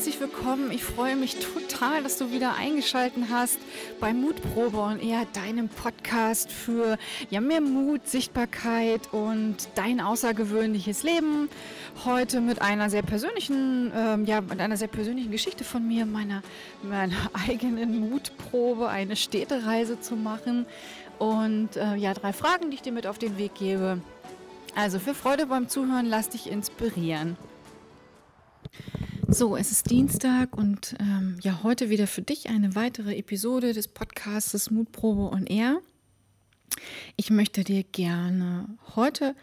herzlich willkommen. Ich freue mich total, dass du wieder eingeschaltet hast bei Mutprobe und eher deinem Podcast für ja, mehr Mut, Sichtbarkeit und dein außergewöhnliches Leben. Heute mit einer sehr persönlichen, ähm, ja, mit einer sehr persönlichen Geschichte von mir, meiner, meiner eigenen Mutprobe, eine Städtereise zu machen. Und äh, ja, drei Fragen, die ich dir mit auf den Weg gebe. Also für Freude beim Zuhören, lass dich inspirieren. So, es ist Dienstag und ähm, ja, heute wieder für dich eine weitere Episode des Podcasts Mutprobe on Air. Ich möchte dir gerne heute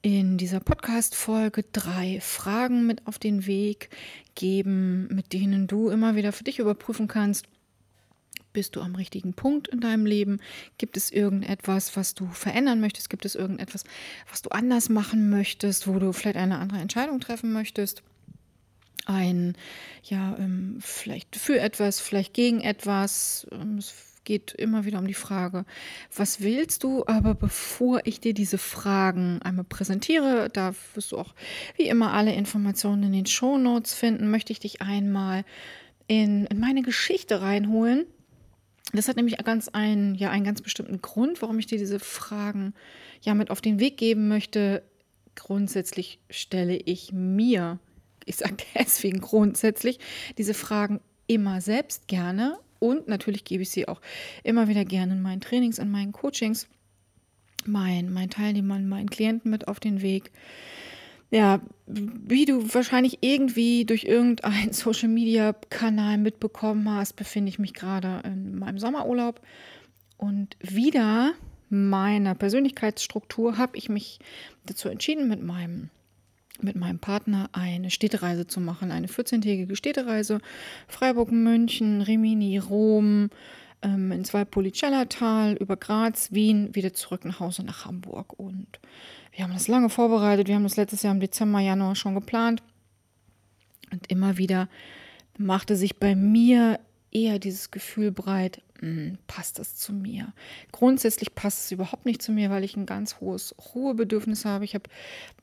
in dieser Podcast-Folge drei Fragen mit auf den Weg geben, mit denen du immer wieder für dich überprüfen kannst, bist du am richtigen Punkt in deinem Leben? Gibt es irgendetwas, was du verändern möchtest? Gibt es irgendetwas, was du anders machen möchtest, wo du vielleicht eine andere Entscheidung treffen möchtest? Ein, ja, ähm, vielleicht für etwas, vielleicht gegen etwas. Ähm, es geht immer wieder um die Frage, was willst du? Aber bevor ich dir diese Fragen einmal präsentiere, da wirst du auch wie immer alle Informationen in den Show Notes finden, möchte ich dich einmal in, in meine Geschichte reinholen. Das hat nämlich ganz einen, ja, einen ganz bestimmten Grund, warum ich dir diese Fragen ja mit auf den Weg geben möchte. Grundsätzlich stelle ich mir ich sage deswegen grundsätzlich diese Fragen immer selbst gerne und natürlich gebe ich sie auch immer wieder gerne in meinen Trainings, in meinen Coachings, meinen, meinen Teilnehmern, meinen Klienten mit auf den Weg. Ja, wie du wahrscheinlich irgendwie durch irgendeinen Social Media Kanal mitbekommen hast, befinde ich mich gerade in meinem Sommerurlaub und wieder meiner Persönlichkeitsstruktur habe ich mich dazu entschieden, mit meinem mit meinem Partner eine Städtereise zu machen, eine 14-tägige Städtereise. Freiburg, München, Rimini, Rom, ähm, ins Valpolicella-Tal, über Graz, Wien, wieder zurück nach Hause nach Hamburg. Und wir haben das lange vorbereitet. Wir haben das letztes Jahr im Dezember, Januar schon geplant. Und immer wieder machte sich bei mir eher dieses Gefühl breit, passt das zu mir? Grundsätzlich passt es überhaupt nicht zu mir, weil ich ein ganz hohes Ruhebedürfnis habe. Ich habe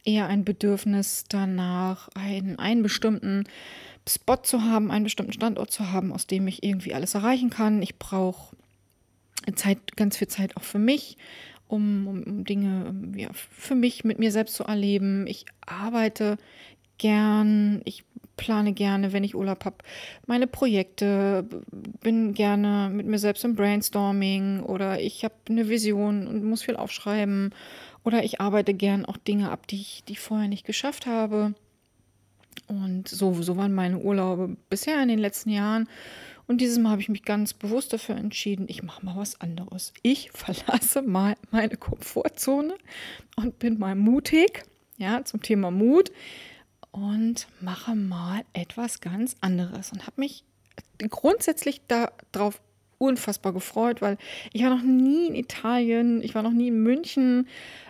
eher ein Bedürfnis danach, einen, einen bestimmten Spot zu haben, einen bestimmten Standort zu haben, aus dem ich irgendwie alles erreichen kann. Ich brauche Zeit, ganz viel Zeit auch für mich, um, um, um Dinge ja, für mich mit mir selbst zu erleben. Ich arbeite gern, ich plane gerne, wenn ich Urlaub habe, meine Projekte, bin gerne mit mir selbst im Brainstorming oder ich habe eine Vision und muss viel aufschreiben oder ich arbeite gern auch Dinge ab, die ich, die ich vorher nicht geschafft habe. Und so, so waren meine Urlaube bisher in den letzten Jahren. Und dieses Mal habe ich mich ganz bewusst dafür entschieden, ich mache mal was anderes. Ich verlasse mal meine Komfortzone und bin mal mutig, ja, zum Thema Mut und mache mal etwas ganz anderes und habe mich grundsätzlich darauf unfassbar gefreut, weil ich war noch nie in Italien, ich war noch nie in München,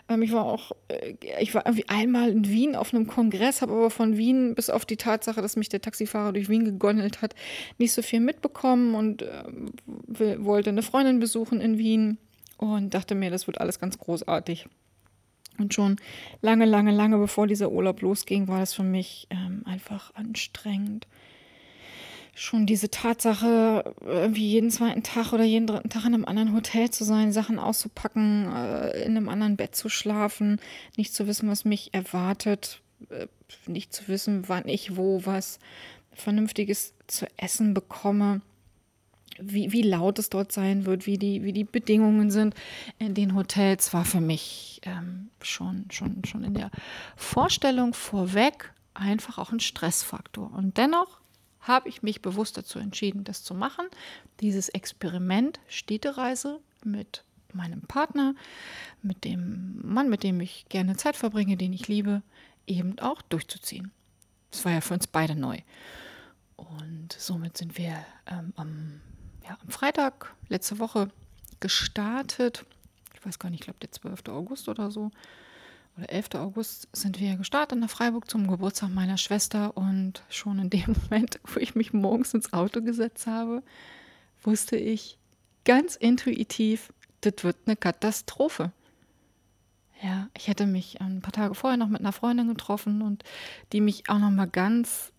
ähm, ich war auch, äh, ich war irgendwie einmal in Wien auf einem Kongress, habe aber von Wien bis auf die Tatsache, dass mich der Taxifahrer durch Wien gegondelt hat, nicht so viel mitbekommen und äh, wollte eine Freundin besuchen in Wien und dachte mir, das wird alles ganz großartig. Und schon lange, lange, lange bevor dieser Urlaub losging, war das für mich ähm, einfach anstrengend. Schon diese Tatsache, irgendwie jeden zweiten Tag oder jeden dritten Tag in einem anderen Hotel zu sein, Sachen auszupacken, äh, in einem anderen Bett zu schlafen, nicht zu wissen, was mich erwartet, äh, nicht zu wissen, wann ich wo was Vernünftiges zu essen bekomme wie, wie laut es dort sein wird, wie die, wie die Bedingungen sind in den Hotels, war für mich ähm, schon, schon, schon in der Vorstellung vorweg einfach auch ein Stressfaktor. Und dennoch habe ich mich bewusst dazu entschieden, das zu machen, dieses Experiment Städtereise mit meinem Partner, mit dem Mann, mit dem ich gerne Zeit verbringe, den ich liebe, eben auch durchzuziehen. Das war ja für uns beide neu. Und somit sind wir ähm, am ja, am Freitag letzte Woche gestartet. Ich weiß gar nicht, ich glaube der 12. August oder so. Oder 11. August sind wir gestartet nach Freiburg zum Geburtstag meiner Schwester. Und schon in dem Moment, wo ich mich morgens ins Auto gesetzt habe, wusste ich ganz intuitiv, das wird eine Katastrophe. Ja, ich hätte mich ein paar Tage vorher noch mit einer Freundin getroffen und die mich auch noch mal ganz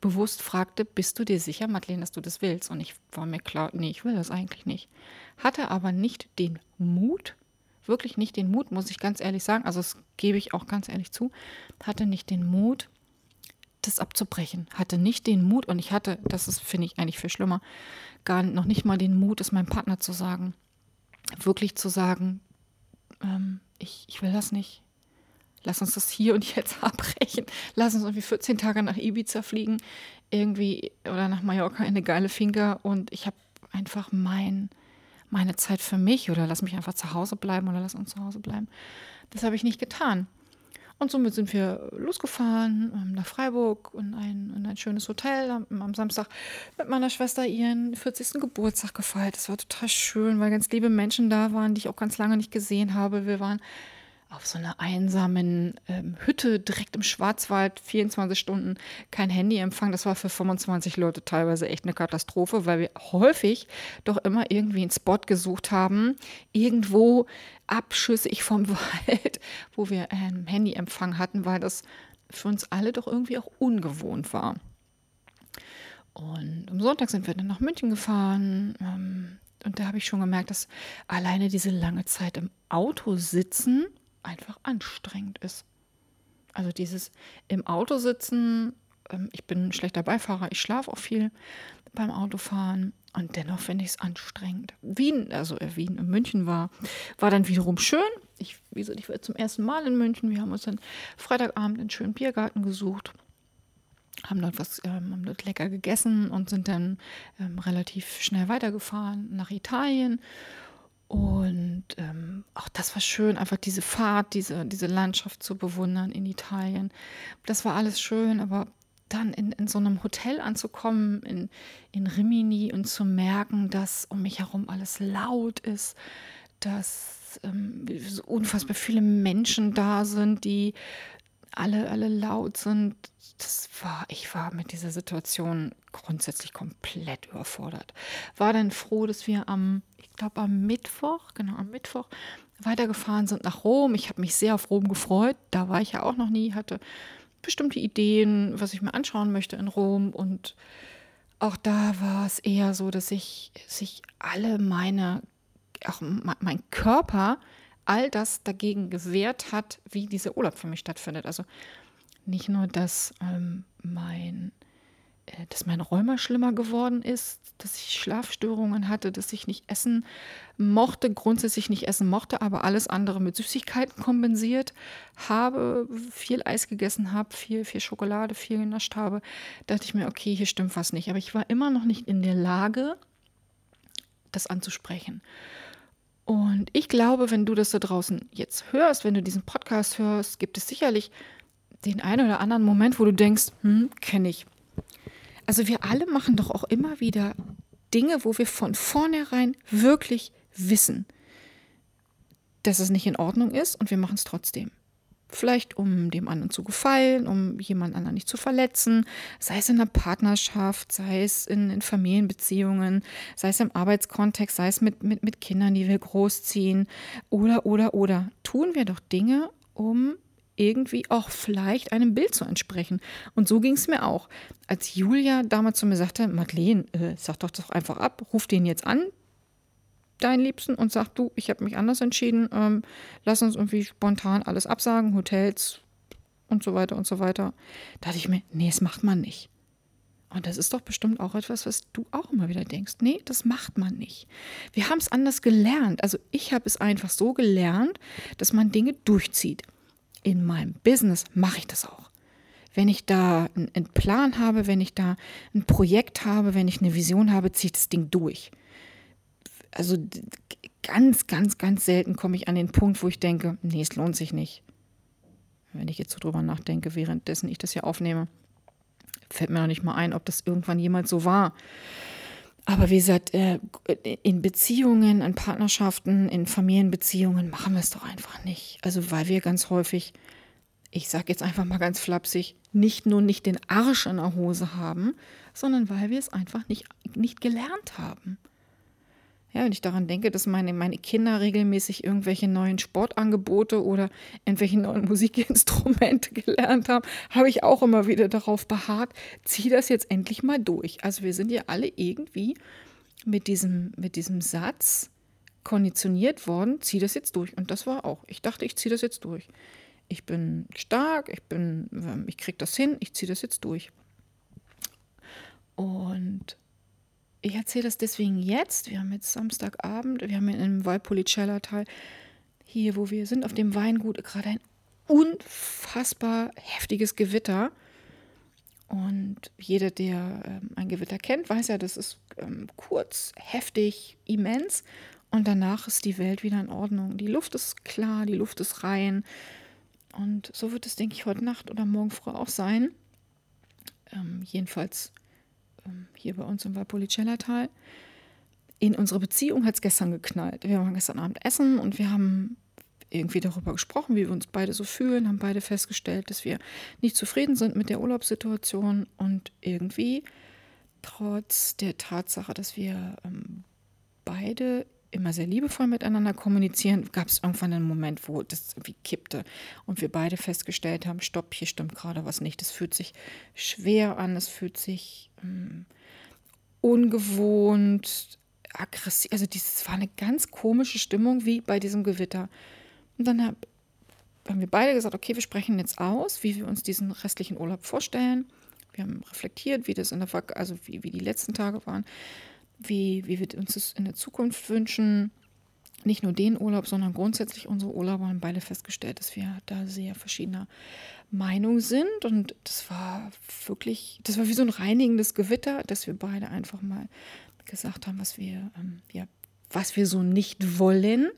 bewusst fragte, bist du dir sicher, Madeleine, dass du das willst? Und ich war mir klar, nee, ich will das eigentlich nicht. Hatte aber nicht den Mut, wirklich nicht den Mut, muss ich ganz ehrlich sagen, also das gebe ich auch ganz ehrlich zu, hatte nicht den Mut, das abzubrechen, hatte nicht den Mut und ich hatte, das ist, finde ich eigentlich viel schlimmer, gar noch nicht mal den Mut, es meinem Partner zu sagen, wirklich zu sagen, ähm, ich, ich will das nicht, lass uns das hier und jetzt abbrechen. Lass uns irgendwie 14 Tage nach Ibiza fliegen, irgendwie oder nach Mallorca in eine geile Finca und ich habe einfach mein, meine Zeit für mich oder lass mich einfach zu Hause bleiben oder lass uns zu Hause bleiben. Das habe ich nicht getan. Und somit sind wir losgefahren ähm, nach Freiburg in ein, in ein schönes Hotel. Am, am Samstag mit meiner Schwester ihren 40. Geburtstag gefeiert. Das war total schön, weil ganz liebe Menschen da waren, die ich auch ganz lange nicht gesehen habe. Wir waren auf so einer einsamen ähm, Hütte direkt im Schwarzwald, 24 Stunden kein Handyempfang. Das war für 25 Leute teilweise echt eine Katastrophe, weil wir häufig doch immer irgendwie einen Spot gesucht haben, irgendwo abschüssig vom Wald, wo wir ähm, Handyempfang hatten, weil das für uns alle doch irgendwie auch ungewohnt war. Und am Sonntag sind wir dann nach München gefahren. Ähm, und da habe ich schon gemerkt, dass alleine diese lange Zeit im Auto sitzen einfach anstrengend ist. Also dieses im Auto sitzen, ähm, ich bin ein schlechter Beifahrer, ich schlafe auch viel beim Autofahren und dennoch finde ich es anstrengend. Wien, also äh, Wien in München war, war dann wiederum schön. Ich, wie gesagt, ich war zum ersten Mal in München. Wir haben uns dann Freitagabend einen schönen Biergarten gesucht haben dort was, ähm, haben dort lecker gegessen und sind dann ähm, relativ schnell weitergefahren nach Italien und ähm, auch das war schön, einfach diese Fahrt, diese, diese Landschaft zu bewundern in Italien. Das war alles schön, aber dann in, in so einem Hotel anzukommen, in, in Rimini und zu merken, dass um mich herum alles laut ist, dass ähm, so unfassbar viele Menschen da sind, die alle, alle laut sind. Das war, ich war mit dieser Situation grundsätzlich komplett überfordert. War dann froh, dass wir am, ich glaube am Mittwoch, genau am Mittwoch, weitergefahren sind nach Rom. Ich habe mich sehr auf Rom gefreut. Da war ich ja auch noch nie, hatte bestimmte Ideen, was ich mir anschauen möchte in Rom. Und auch da war es eher so, dass ich sich alle meine, auch mein Körper all das dagegen gewehrt hat, wie dieser Urlaub für mich stattfindet. Also nicht nur, dass ähm, mein äh, dass mein Rheuma schlimmer geworden ist, dass ich Schlafstörungen hatte, dass ich nicht essen mochte, grundsätzlich nicht essen mochte, aber alles andere mit Süßigkeiten kompensiert habe, viel Eis gegessen habe, viel, viel Schokolade, viel genascht habe, dachte ich mir, okay, hier stimmt was nicht. Aber ich war immer noch nicht in der Lage, das anzusprechen. Und ich glaube, wenn du das da draußen jetzt hörst, wenn du diesen Podcast hörst, gibt es sicherlich den einen oder anderen Moment, wo du denkst, hm, kenne ich. Also wir alle machen doch auch immer wieder Dinge, wo wir von vornherein wirklich wissen, dass es nicht in Ordnung ist und wir machen es trotzdem. Vielleicht um dem anderen zu gefallen, um jemand anderen nicht zu verletzen, sei es in der Partnerschaft, sei es in, in Familienbeziehungen, sei es im Arbeitskontext, sei es mit, mit, mit Kindern, die wir großziehen oder, oder, oder. Tun wir doch Dinge, um irgendwie auch vielleicht einem Bild zu entsprechen. Und so ging es mir auch. Als Julia damals zu mir sagte, Madeleine, äh, sag doch doch einfach ab, ruf den jetzt an, deinen Liebsten und sag du, ich habe mich anders entschieden, ähm, lass uns irgendwie spontan alles absagen, Hotels und so weiter und so weiter. Da dachte ich mir, nee, das macht man nicht. Und das ist doch bestimmt auch etwas, was du auch immer wieder denkst. Nee, das macht man nicht. Wir haben es anders gelernt. Also ich habe es einfach so gelernt, dass man Dinge durchzieht. In meinem Business mache ich das auch. Wenn ich da einen Plan habe, wenn ich da ein Projekt habe, wenn ich eine Vision habe, ziehe ich das Ding durch also ganz, ganz, ganz selten komme ich an den Punkt, wo ich denke, nee, es lohnt sich nicht. Wenn ich jetzt so drüber nachdenke, währenddessen ich das hier aufnehme, fällt mir noch nicht mal ein, ob das irgendwann jemals so war. Aber wie gesagt, äh, in Beziehungen, in Partnerschaften, in Familienbeziehungen machen wir es doch einfach nicht. Also weil wir ganz häufig, ich sage jetzt einfach mal ganz flapsig, nicht nur nicht den Arsch in der Hose haben, sondern weil wir es einfach nicht, nicht gelernt haben. Ja, wenn ich daran denke, dass meine, meine Kinder regelmäßig irgendwelche neuen Sportangebote oder irgendwelche neuen Musikinstrumente gelernt haben, habe ich auch immer wieder darauf beharrt, zieh das jetzt endlich mal durch. Also wir sind ja alle irgendwie mit diesem, mit diesem Satz konditioniert worden, zieh das jetzt durch. Und das war auch. Ich dachte, ich ziehe das jetzt durch. Ich bin stark, ich bin, ähm, ich kriege das hin, ich ziehe das jetzt durch. Und ich erzähle das deswegen jetzt. Wir haben jetzt Samstagabend, wir haben einem Valpolicella-Tal hier, wo wir sind, auf dem Weingut gerade ein unfassbar heftiges Gewitter. Und jeder, der ähm, ein Gewitter kennt, weiß ja, das ist ähm, kurz, heftig, immens. Und danach ist die Welt wieder in Ordnung. Die Luft ist klar, die Luft ist rein. Und so wird es, denke ich, heute Nacht oder morgen früh auch sein. Ähm, jedenfalls hier bei uns im Valpolicella-Tal. In unserer Beziehung hat es gestern geknallt. Wir waren gestern Abend essen und wir haben irgendwie darüber gesprochen, wie wir uns beide so fühlen, haben beide festgestellt, dass wir nicht zufrieden sind mit der Urlaubssituation und irgendwie trotz der Tatsache, dass wir ähm, beide immer sehr liebevoll miteinander kommunizieren, gab es irgendwann einen Moment, wo das irgendwie kippte und wir beide festgestellt haben, stopp, hier stimmt gerade was nicht. Es fühlt sich schwer an, es fühlt sich ähm, ungewohnt, aggressiv. Also dieses war eine ganz komische Stimmung wie bei diesem Gewitter. Und dann hab, haben wir beide gesagt, okay, wir sprechen jetzt aus, wie wir uns diesen restlichen Urlaub vorstellen. Wir haben reflektiert, wie das in der also wie, wie die letzten Tage waren wie, wie wir uns das in der Zukunft wünschen. Nicht nur den Urlaub, sondern grundsätzlich unsere Urlauber haben beide festgestellt, dass wir da sehr verschiedener Meinung sind. Und das war wirklich, das war wie so ein reinigendes Gewitter, dass wir beide einfach mal gesagt haben, was wir, ähm, ja, was wir so nicht wollen.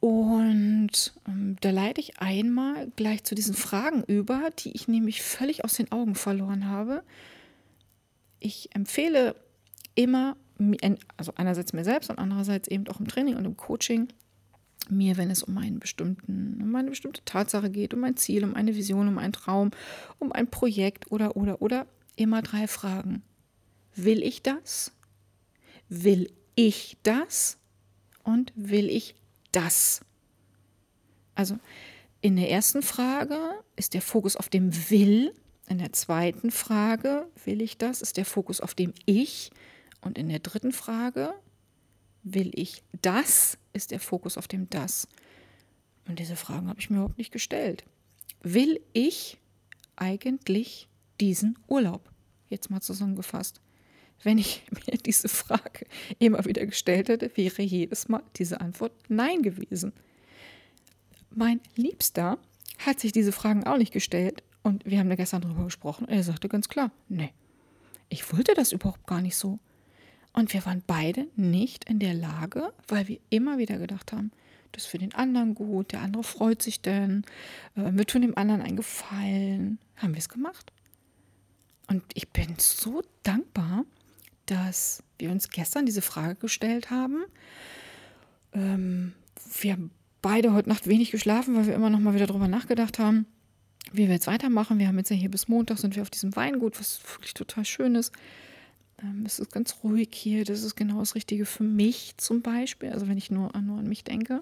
Und ähm, da leite ich einmal gleich zu diesen Fragen über, die ich nämlich völlig aus den Augen verloren habe. Ich empfehle immer, also einerseits mir selbst und andererseits eben auch im Training und im Coaching, mir, wenn es um einen bestimmten, um eine bestimmte Tatsache geht, um ein Ziel, um eine Vision, um einen Traum, um ein Projekt oder oder oder immer drei Fragen. Will ich das? Will ich das? Und will ich das? Also in der ersten Frage ist der Fokus auf dem Will. In der zweiten Frage, will ich das, ist der Fokus auf dem Ich. Und in der dritten Frage, will ich das, ist der Fokus auf dem das. Und diese Fragen habe ich mir überhaupt nicht gestellt. Will ich eigentlich diesen Urlaub? Jetzt mal zusammengefasst. Wenn ich mir diese Frage immer wieder gestellt hätte, wäre jedes Mal diese Antwort Nein gewesen. Mein Liebster hat sich diese Fragen auch nicht gestellt und wir haben da gestern darüber gesprochen er sagte ganz klar, nee, ich wollte das überhaupt gar nicht so. Und wir waren beide nicht in der Lage, weil wir immer wieder gedacht haben, das ist für den anderen gut, der andere freut sich denn, äh, wir tun dem anderen einen Gefallen. Haben wir es gemacht. Und ich bin so dankbar, dass wir uns gestern diese Frage gestellt haben. Ähm, wir haben beide heute Nacht wenig geschlafen, weil wir immer noch mal wieder darüber nachgedacht haben, wie wir jetzt weitermachen. Wir haben jetzt ja hier bis Montag sind wir auf diesem Weingut, was wirklich total schön ist. Ähm, es ist ganz ruhig hier. Das ist genau das Richtige für mich zum Beispiel. Also wenn ich nur, nur an mich denke.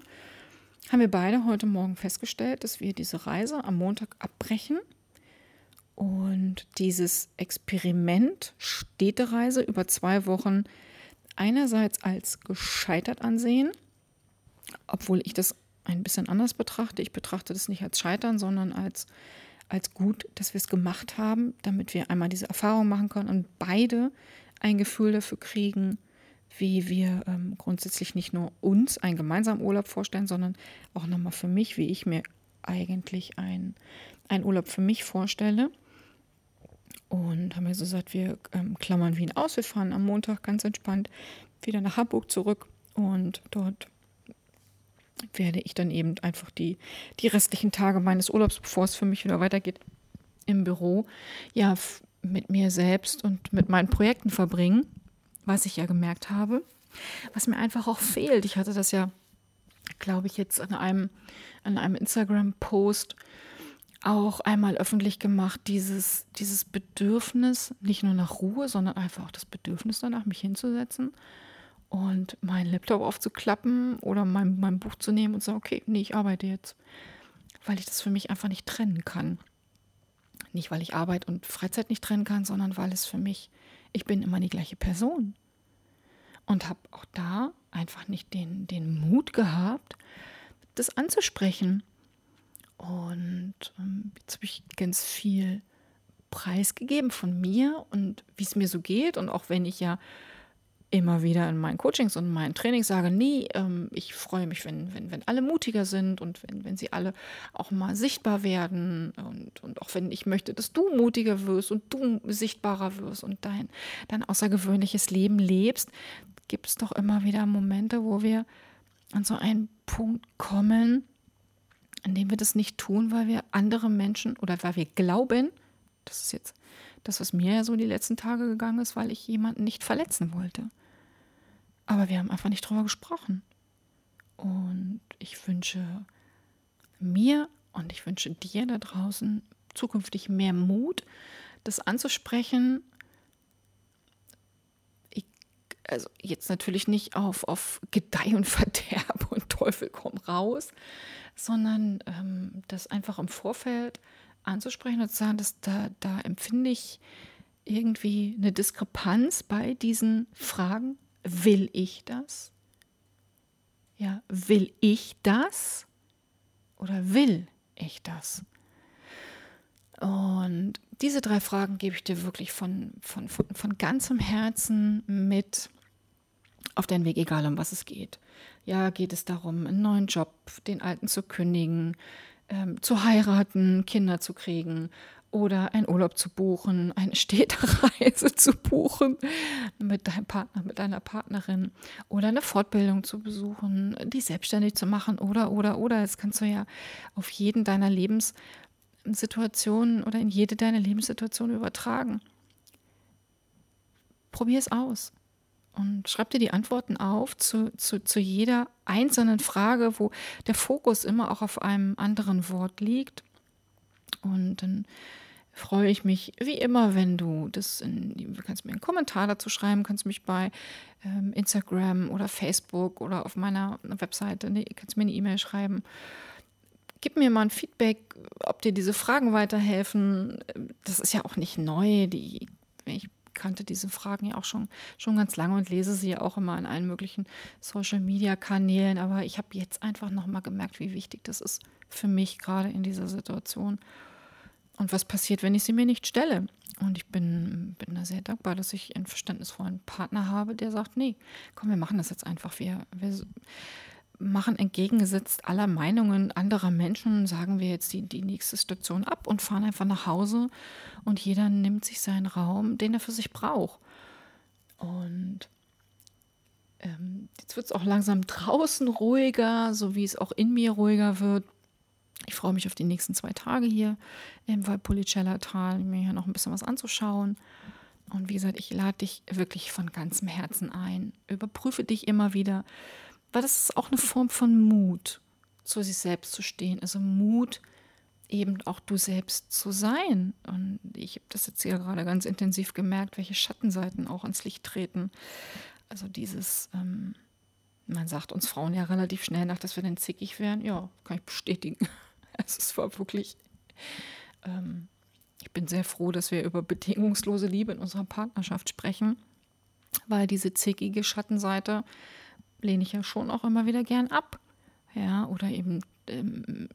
Haben wir beide heute Morgen festgestellt, dass wir diese Reise am Montag abbrechen und dieses Experiment Städtereise über zwei Wochen einerseits als gescheitert ansehen, obwohl ich das ein bisschen anders betrachte. Ich betrachte das nicht als Scheitern, sondern als, als gut, dass wir es gemacht haben, damit wir einmal diese Erfahrung machen können und beide ein Gefühl dafür kriegen, wie wir ähm, grundsätzlich nicht nur uns einen gemeinsamen Urlaub vorstellen, sondern auch nochmal für mich, wie ich mir eigentlich einen Urlaub für mich vorstelle. Und haben wir so gesagt, wir ähm, klammern Wien aus. Wir fahren am Montag ganz entspannt wieder nach Hamburg zurück und dort werde ich dann eben einfach die, die restlichen Tage meines Urlaubs, bevor es für mich wieder weitergeht, im Büro, ja, mit mir selbst und mit meinen Projekten verbringen, was ich ja gemerkt habe, was mir einfach auch fehlt. Ich hatte das ja, glaube ich, jetzt an einem, an einem Instagram-Post auch einmal öffentlich gemacht, dieses, dieses Bedürfnis, nicht nur nach Ruhe, sondern einfach auch das Bedürfnis danach, mich hinzusetzen und meinen Laptop aufzuklappen oder mein, mein Buch zu nehmen und zu sagen, okay, nee, ich arbeite jetzt. Weil ich das für mich einfach nicht trennen kann. Nicht, weil ich Arbeit und Freizeit nicht trennen kann, sondern weil es für mich, ich bin immer die gleiche Person. Und habe auch da einfach nicht den, den Mut gehabt, das anzusprechen. Und ähm, jetzt habe ich ganz viel preisgegeben von mir und wie es mir so geht. Und auch wenn ich ja immer wieder in meinen Coachings und meinen Trainings sage, nee, ähm, ich freue mich, wenn, wenn, wenn alle mutiger sind und wenn, wenn sie alle auch mal sichtbar werden und, und auch wenn ich möchte, dass du mutiger wirst und du sichtbarer wirst und dein, dein außergewöhnliches Leben lebst, gibt es doch immer wieder Momente, wo wir an so einen Punkt kommen, an dem wir das nicht tun, weil wir andere Menschen oder weil wir glauben, das ist jetzt das, was mir ja so die letzten Tage gegangen ist, weil ich jemanden nicht verletzen wollte. Aber wir haben einfach nicht drüber gesprochen. Und ich wünsche mir und ich wünsche dir da draußen zukünftig mehr Mut, das anzusprechen. Also jetzt natürlich nicht auf, auf Gedeih und Verderb und Teufel komm raus, sondern ähm, das einfach im Vorfeld anzusprechen und zu sagen, dass da, da empfinde ich irgendwie eine Diskrepanz bei diesen Fragen. Will ich das? Ja, will ich das? Oder will ich das? Und diese drei Fragen gebe ich dir wirklich von, von, von, von ganzem Herzen mit auf deinen Weg, egal um was es geht. Ja, geht es darum, einen neuen Job, den alten zu kündigen, ähm, zu heiraten, Kinder zu kriegen oder einen Urlaub zu buchen, eine Städtereise zu buchen mit deinem Partner, mit deiner Partnerin oder eine Fortbildung zu besuchen, die selbstständig zu machen oder, oder, oder. Das kannst du ja auf jeden deiner Lebenssituationen oder in jede deiner Lebenssituationen übertragen. Probier es aus und schreib dir die Antworten auf zu, zu, zu jeder einzelnen Frage, wo der Fokus immer auch auf einem anderen Wort liegt. Und dann freue ich mich wie immer, wenn du das in, du kannst mir einen Kommentar dazu schreiben, kannst mich bei ähm, Instagram oder Facebook oder auf meiner Webseite, nee, kannst mir eine E-Mail schreiben. Gib mir mal ein Feedback, ob dir diese Fragen weiterhelfen. Das ist ja auch nicht neu. Die, ich kannte diese Fragen ja auch schon, schon ganz lange und lese sie ja auch immer in allen möglichen Social-Media-Kanälen. Aber ich habe jetzt einfach nochmal gemerkt, wie wichtig das ist für mich gerade in dieser Situation. Und was passiert, wenn ich sie mir nicht stelle? Und ich bin, bin da sehr dankbar, dass ich einen verständnisvollen Partner habe, der sagt, nee, komm, wir machen das jetzt einfach. Wir, wir machen entgegengesetzt aller Meinungen anderer Menschen, sagen wir jetzt die, die nächste Station ab und fahren einfach nach Hause und jeder nimmt sich seinen Raum, den er für sich braucht. Und ähm, jetzt wird es auch langsam draußen ruhiger, so wie es auch in mir ruhiger wird. Ich freue mich auf die nächsten zwei Tage hier im Valpolicella-Tal, mir hier noch ein bisschen was anzuschauen. Und wie gesagt, ich lade dich wirklich von ganzem Herzen ein. Überprüfe dich immer wieder weil das ist auch eine Form von Mut, zu sich selbst zu stehen. Also Mut, eben auch du selbst zu sein. Und ich habe das jetzt hier gerade ganz intensiv gemerkt, welche Schattenseiten auch ans Licht treten. Also dieses, ähm, man sagt uns Frauen ja relativ schnell nach, dass wir dann zickig wären. Ja, kann ich bestätigen. Es war wirklich, ähm, ich bin sehr froh, dass wir über bedingungslose Liebe in unserer Partnerschaft sprechen, weil diese zickige Schattenseite, lehne ich ja schon auch immer wieder gern ab. Ja, oder eben ähm,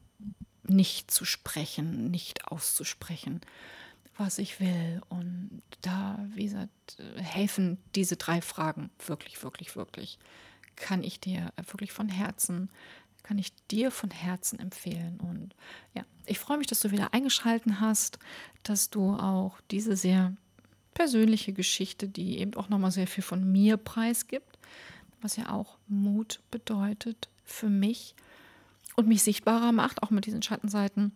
nicht zu sprechen, nicht auszusprechen, was ich will. Und da, wie gesagt, helfen diese drei Fragen wirklich, wirklich, wirklich. Kann ich dir wirklich von Herzen, kann ich dir von Herzen empfehlen. Und ja, ich freue mich, dass du wieder eingeschalten hast, dass du auch diese sehr persönliche Geschichte, die eben auch nochmal sehr viel von mir preisgibt, was ja auch Mut bedeutet für mich und mich sichtbarer macht, auch mit diesen Schattenseiten,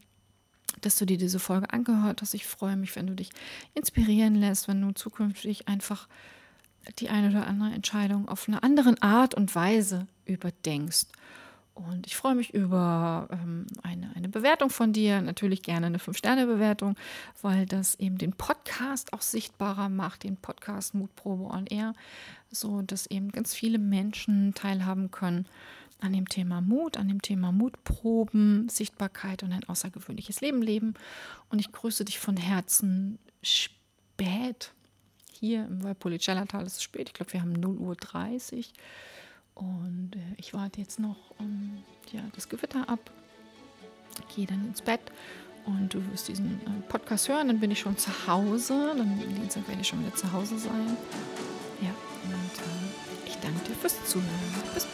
dass du dir diese Folge angehört hast. Ich freue mich, wenn du dich inspirieren lässt, wenn du zukünftig einfach die eine oder andere Entscheidung auf eine andere Art und Weise überdenkst. Und ich freue mich über ähm, eine, eine Bewertung von dir, natürlich gerne eine 5-Sterne-Bewertung, weil das eben den Podcast auch sichtbarer macht, den Podcast Mutprobe on Air, so dass eben ganz viele Menschen teilhaben können an dem Thema Mut, an dem Thema Mutproben, Sichtbarkeit und ein außergewöhnliches Leben leben. Und ich grüße dich von Herzen spät hier im Valpolicella-Tal. Es ist spät, ich glaube, wir haben 0.30 Uhr. Und äh, ich warte jetzt noch um, ja, das Gewitter ab, gehe dann ins Bett und du wirst diesen äh, Podcast hören. Dann bin ich schon zu Hause. Dann werde ich schon wieder zu Hause sein fürs Zuhören. Bis